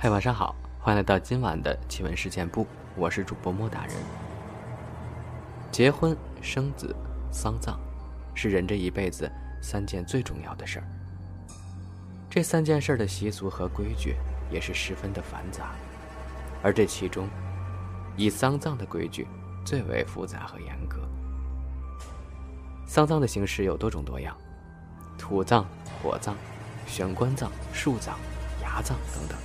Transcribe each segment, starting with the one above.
嗨，晚上好，欢迎来到今晚的奇闻事件部，我是主播莫大人。结婚、生子、丧葬，是人这一辈子三件最重要的事儿。这三件事的习俗和规矩也是十分的繁杂，而这其中，以丧葬的规矩最为复杂和严格。丧葬的形式有多种多样，土葬、火葬、悬棺葬、树葬、崖葬等等。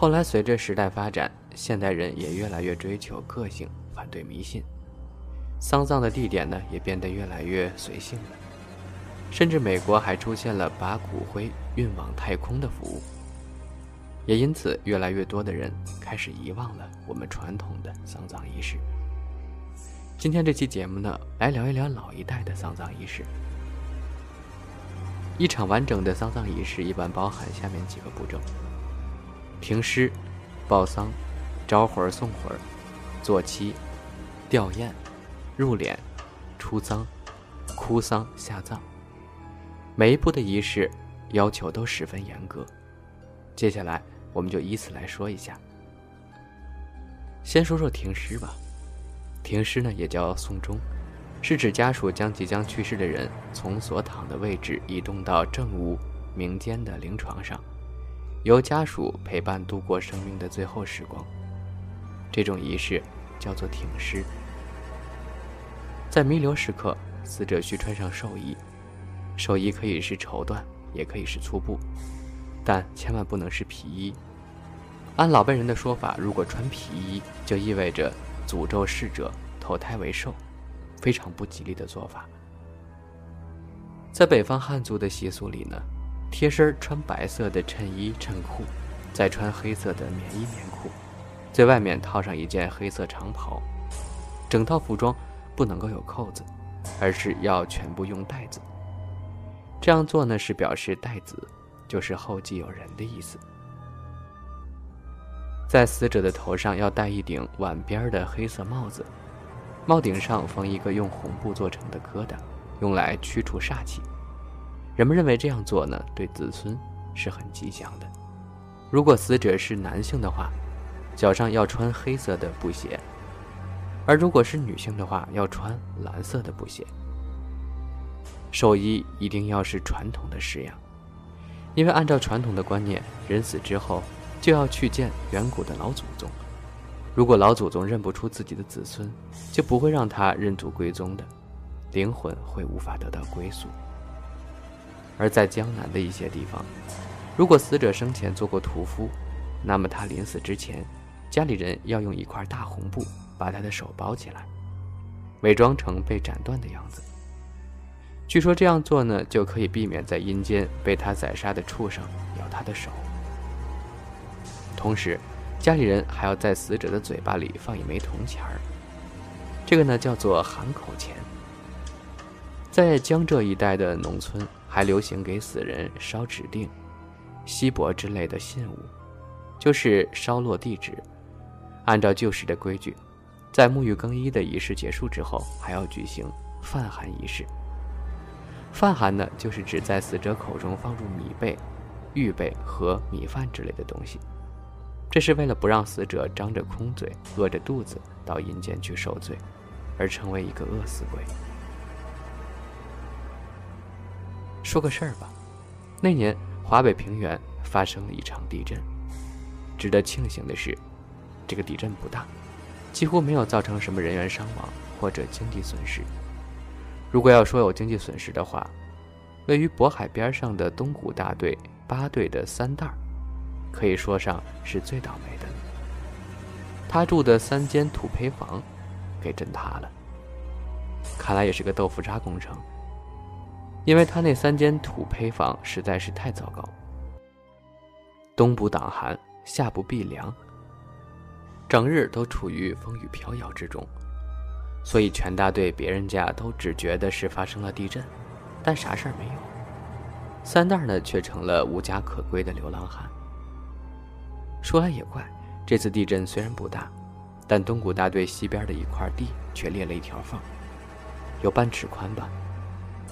后来，随着时代发展，现代人也越来越追求个性，反对迷信。丧葬的地点呢，也变得越来越随性了。甚至美国还出现了把骨灰运往太空的服务。也因此，越来越多的人开始遗忘了我们传统的丧葬仪式。今天这期节目呢，来聊一聊老一代的丧葬仪式。一场完整的丧葬仪式一般包含下面几个步骤。停尸、报丧、招魂送魂、做七、吊唁、入殓、出丧、哭丧、下葬，每一步的仪式要求都十分严格。接下来，我们就依次来说一下。先说说停尸吧。停尸呢，也叫送终，是指家属将即将去世的人从所躺的位置移动到正屋明间的灵床上。由家属陪伴度过生命的最后时光，这种仪式叫做停尸。在弥留时刻，死者需穿上寿衣，寿衣可以是绸缎，也可以是粗布，但千万不能是皮衣。按老辈人的说法，如果穿皮衣，就意味着诅咒逝者投胎为兽，非常不吉利的做法。在北方汉族的习俗里呢。贴身穿白色的衬衣衬裤，再穿黑色的棉衣棉裤，最外面套上一件黑色长袍。整套服装不能够有扣子，而是要全部用带子。这样做呢，是表示带子就是后继有人的意思。在死者的头上要戴一顶碗边的黑色帽子，帽顶上缝一个用红布做成的疙瘩，用来驱除煞气。人们认为这样做呢，对子孙是很吉祥的。如果死者是男性的话，脚上要穿黑色的布鞋；而如果是女性的话，要穿蓝色的布鞋。寿衣一定要是传统的式样，因为按照传统的观念，人死之后就要去见远古的老祖宗。如果老祖宗认不出自己的子孙，就不会让他认祖归宗的，灵魂会无法得到归宿。而在江南的一些地方，如果死者生前做过屠夫，那么他临死之前，家里人要用一块大红布把他的手包起来，伪装成被斩断的样子。据说这样做呢，就可以避免在阴间被他宰杀的畜生咬他的手。同时，家里人还要在死者的嘴巴里放一枚铜钱儿，这个呢叫做含口钱。在江浙一带的农村。还流行给死人烧指定、锡箔之类的信物，就是烧落地纸。按照旧时的规矩，在沐浴更衣的仪式结束之后，还要举行饭寒仪式。饭寒呢，就是指在死者口中放入米贝、玉被和米饭之类的东西，这是为了不让死者张着空嘴、饿着肚子到阴间去受罪，而成为一个饿死鬼。说个事儿吧，那年华北平原发生了一场地震。值得庆幸的是，这个地震不大，几乎没有造成什么人员伤亡或者经济损失。如果要说有经济损失的话，位于渤海边上的东谷大队八队的三袋儿，可以说上是最倒霉的。他住的三间土坯房给震塌了，看来也是个豆腐渣工程。因为他那三间土坯房实在是太糟糕，冬不挡寒，夏不避凉，整日都处于风雨飘摇之中，所以全大队别人家都只觉得是发生了地震，但啥事儿没有。三蛋呢，却成了无家可归的流浪汉。说来也怪，这次地震虽然不大，但东谷大队西边的一块地却裂了一条缝，有半尺宽吧。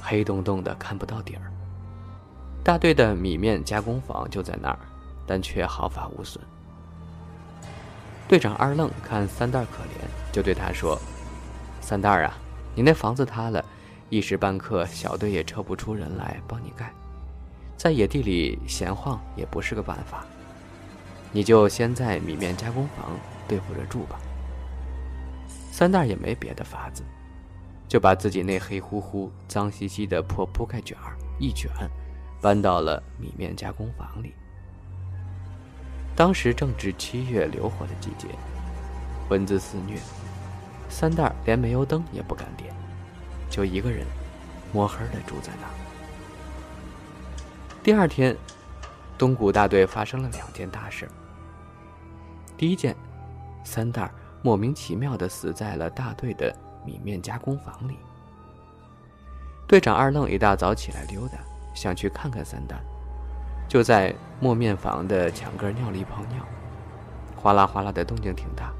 黑洞洞的，看不到底儿。大队的米面加工坊就在那儿，但却毫发无损。队长二愣看三蛋可怜，就对他说：“三蛋啊，你那房子塌了，一时半刻小队也撤不出人来帮你盖，在野地里闲晃也不是个办法。你就先在米面加工房对付着住吧。”三蛋也没别的法子，就把自己那黑乎乎、脏兮兮的破铺盖卷儿一卷，搬到了米面加工房里。当时正值七月流火的季节，蚊子肆虐，三蛋连煤油灯也不敢点，就一个人摸黑的住在那儿。第二天，东谷大队发生了两件大事。第一件，三蛋莫名其妙的死在了大队的米面加工房里。队长二愣一大早起来溜达，想去看看三蛋。就在磨面房的墙根尿了一泡尿，哗啦哗啦的动静挺大，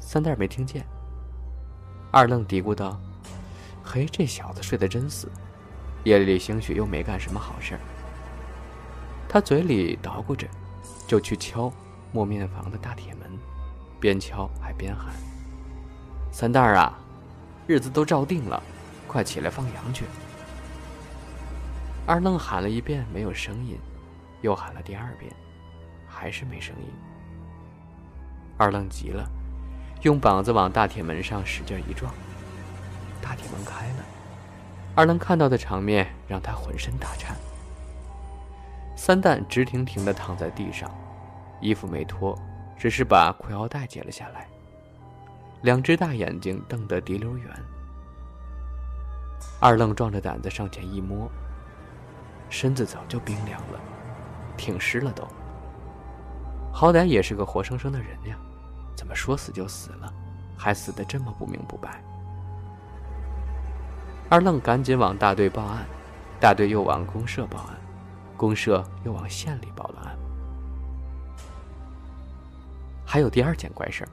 三蛋没听见。二愣嘀咕道：“嘿，这小子睡得真死，夜里兴许又没干什么好事儿。”他嘴里捣鼓着，就去敲磨面房的大铁门，边敲还边喊：“三蛋儿啊，日子都照定了，快起来放羊去。”二愣喊了一遍，没有声音。又喊了第二遍，还是没声音。二愣急了，用膀子往大铁门上使劲一撞，大铁门开了。二愣看到的场面让他浑身打颤。三蛋直挺挺地躺在地上，衣服没脱，只是把裤腰带解了下来，两只大眼睛瞪得滴溜圆。二愣壮着胆子上前一摸，身子早就冰凉了。挺湿了都，好歹也是个活生生的人呀，怎么说死就死了，还死得这么不明不白？二愣赶紧往大队报案，大队又往公社报案，公社又往县里报了案。还有第二件怪事儿，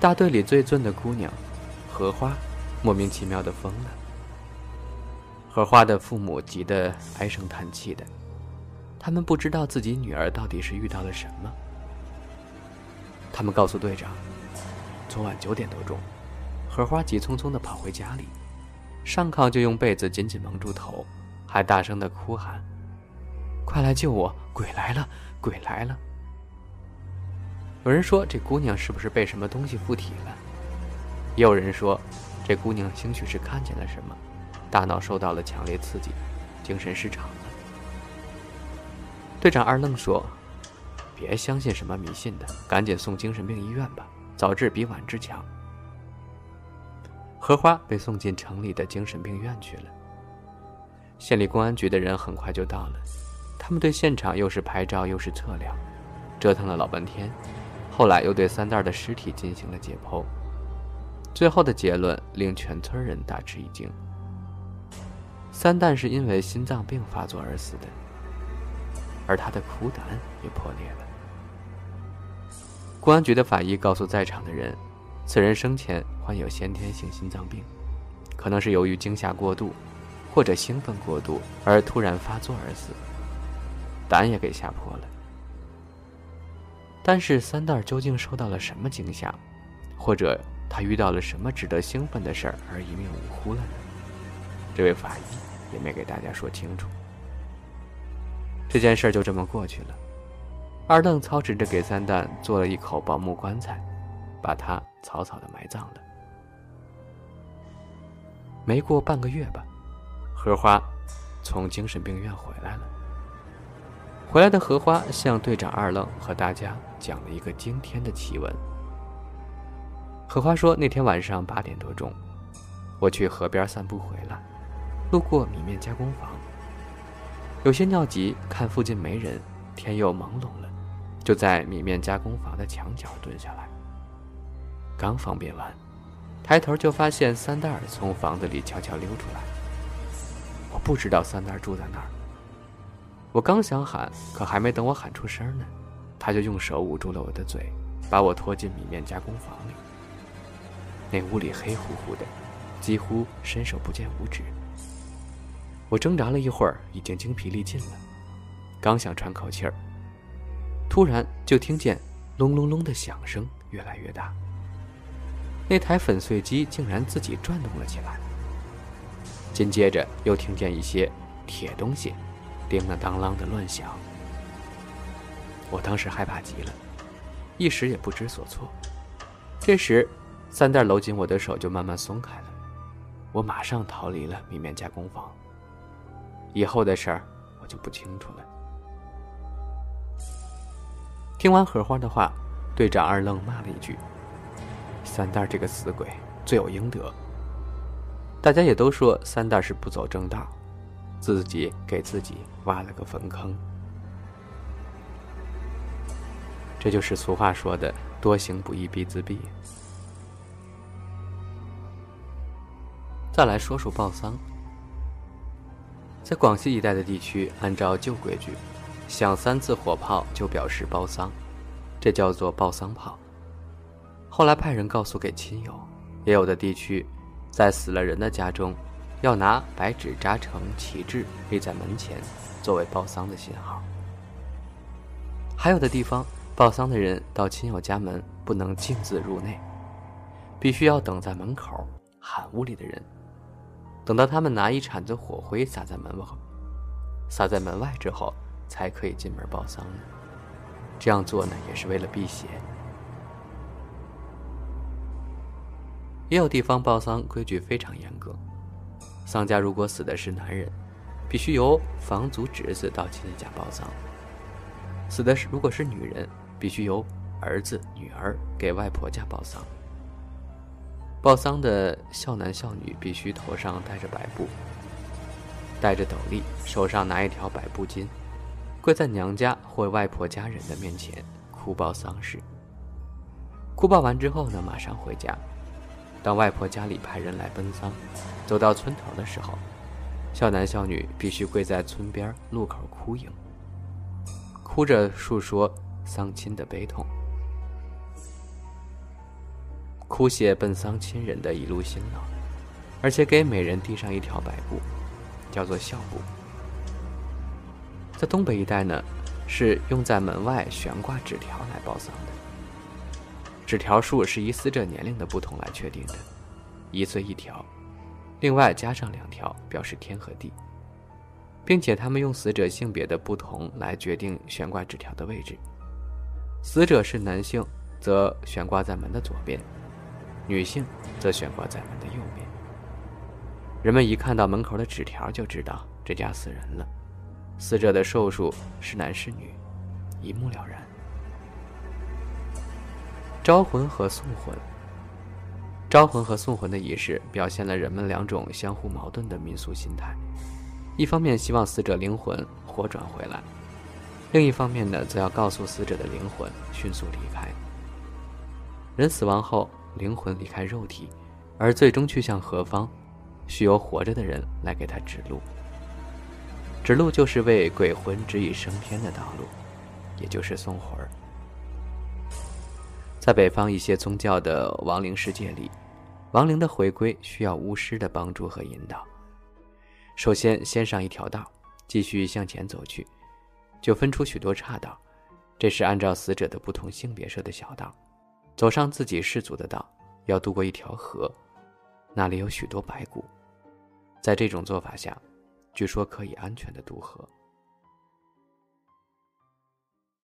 大队里最俊的姑娘荷花，莫名其妙的疯了。荷花的父母急得唉声叹气的。他们不知道自己女儿到底是遇到了什么。他们告诉队长，昨晚九点多钟，荷花急匆匆地跑回家里，上炕就用被子紧紧蒙住头，还大声地哭喊：“快来救我！鬼来了！鬼来了！”有人说这姑娘是不是被什么东西附体了？也有人说，这姑娘兴许是看见了什么，大脑受到了强烈刺激，精神失常了。队长二愣说：“别相信什么迷信的，赶紧送精神病医院吧，早治比晚治强。”荷花被送进城里的精神病院去了。县里公安局的人很快就到了，他们对现场又是拍照又是测量，折腾了老半天，后来又对三蛋的尸体进行了解剖，最后的结论令全村人大吃一惊：三蛋是因为心脏病发作而死的。而他的苦胆也破裂了。公安局的法医告诉在场的人，此人生前患有先天性心脏病，可能是由于惊吓过度或者兴奋过度而突然发作而死，胆也给吓破了。但是三蛋究竟受到了什么惊吓，或者他遇到了什么值得兴奋的事儿而一命呜呼了呢？这位法医也没给大家说清楚。这件事就这么过去了。二愣操持着给三蛋做了一口薄木棺材，把他草草的埋葬了。没过半个月吧，荷花从精神病院回来了。回来的荷花向队长二愣和大家讲了一个惊天的奇闻。荷花说，那天晚上八点多钟，我去河边散步回来，路过米面加工房。有些尿急，看附近没人，天又朦胧了，就在米面加工房的墙角蹲下来。刚方便完，抬头就发现三蛋儿从房子里悄悄溜出来。我不知道三蛋儿住在哪儿。我刚想喊，可还没等我喊出声呢，他就用手捂住了我的嘴，把我拖进米面加工房里。那屋里黑乎乎的，几乎伸手不见五指。我挣扎了一会儿，已经精疲力尽了。刚想喘口气儿，突然就听见隆隆隆的响声越来越大，那台粉碎机竟然自己转动了起来。紧接着又听见一些铁东西叮了当啷的乱响，我当时害怕极了，一时也不知所措。这时，三袋搂紧我的手就慢慢松开了，我马上逃离了米面加工坊。以后的事儿我就不清楚了。听完荷花的话，队长二愣骂了一句：“三蛋这个死鬼，罪有应得。”大家也都说三蛋是不走正道，自己给自己挖了个坟坑。这就是俗话说的“多行不义必自毙”。再来说说报丧。在广西一带的地区，按照旧规矩，响三次火炮就表示报丧，这叫做报丧炮。后来派人告诉给亲友，也有的地区，在死了人的家中，要拿白纸扎成旗帜立在门前，作为报丧的信号。还有的地方，报丧的人到亲友家门不能径自入内，必须要等在门口喊屋里的人。等到他们拿一铲子火灰撒在门外，撒在门外之后，才可以进门报丧。这样做呢，也是为了避邪。也有地方报丧规矩非常严格，丧家如果死的是男人，必须由房族侄子到亲戚家报丧；死的是如果是女人，必须由儿子、女儿给外婆家报丧。报丧的孝男孝女必须头上戴着白布，戴着斗笠，手上拿一条白布巾，跪在娘家或外婆家人的面前哭报丧事。哭报完之后呢，马上回家。当外婆家里派人来奔丧，走到村头的时候，孝男孝女必须跪在村边路口哭迎，哭着诉说丧亲的悲痛。哭谢奔丧亲人的一路辛劳，而且给每人递上一条白布，叫做孝布。在东北一带呢，是用在门外悬挂纸条来报丧的。纸条数是以死者年龄的不同来确定的，一岁一条，另外加上两条表示天和地，并且他们用死者性别的不同来决定悬挂纸条的位置。死者是男性，则悬挂在门的左边。女性则悬挂在门的右边。人们一看到门口的纸条，就知道这家死人了。死者的寿数是男是女，一目了然。招魂和送魂，招魂和送魂的仪式表现了人们两种相互矛盾的民俗心态：一方面希望死者灵魂活转回来，另一方面呢，则要告诉死者的灵魂迅速离开。人死亡后。灵魂离开肉体，而最终去向何方，需由活着的人来给他指路。指路就是为鬼魂指引升天的道路，也就是送魂儿。在北方一些宗教的亡灵世界里，亡灵的回归需要巫师的帮助和引导。首先，先上一条道，继续向前走去，就分出许多岔道，这是按照死者的不同性别设的小道。走上自己氏族的道，要渡过一条河，那里有许多白骨。在这种做法下，据说可以安全的渡河。